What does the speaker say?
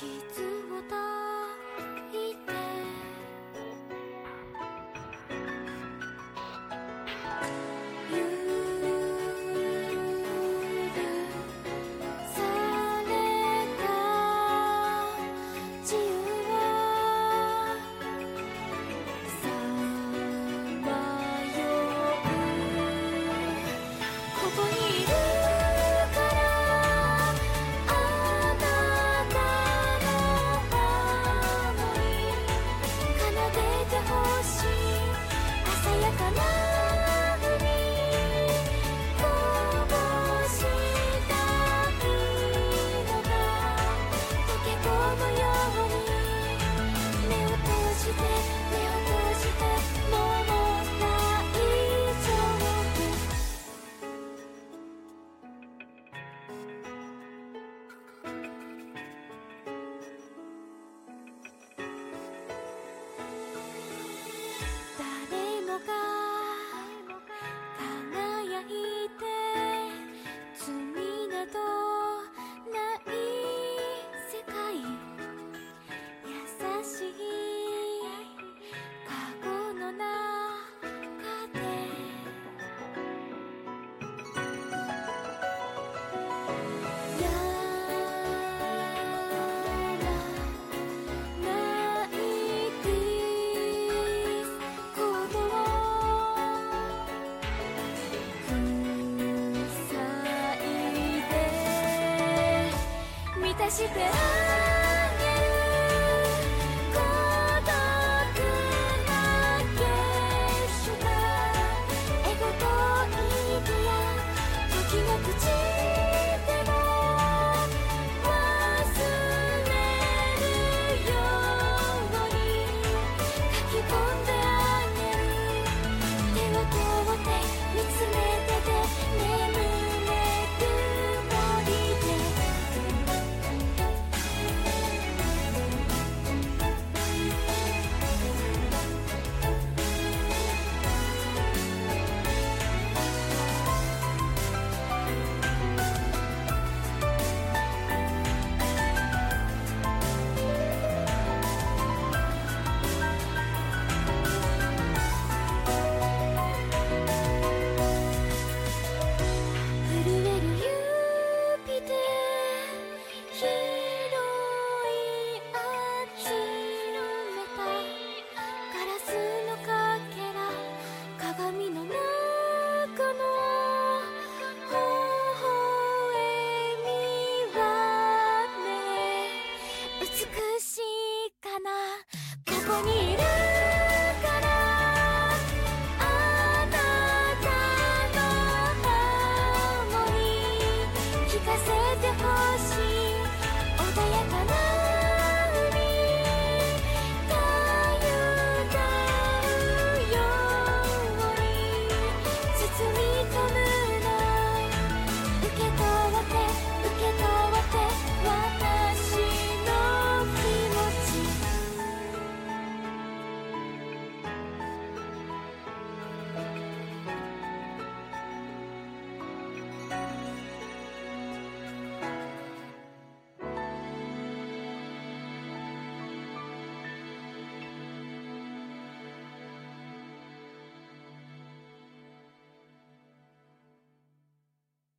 傷を抱満たして。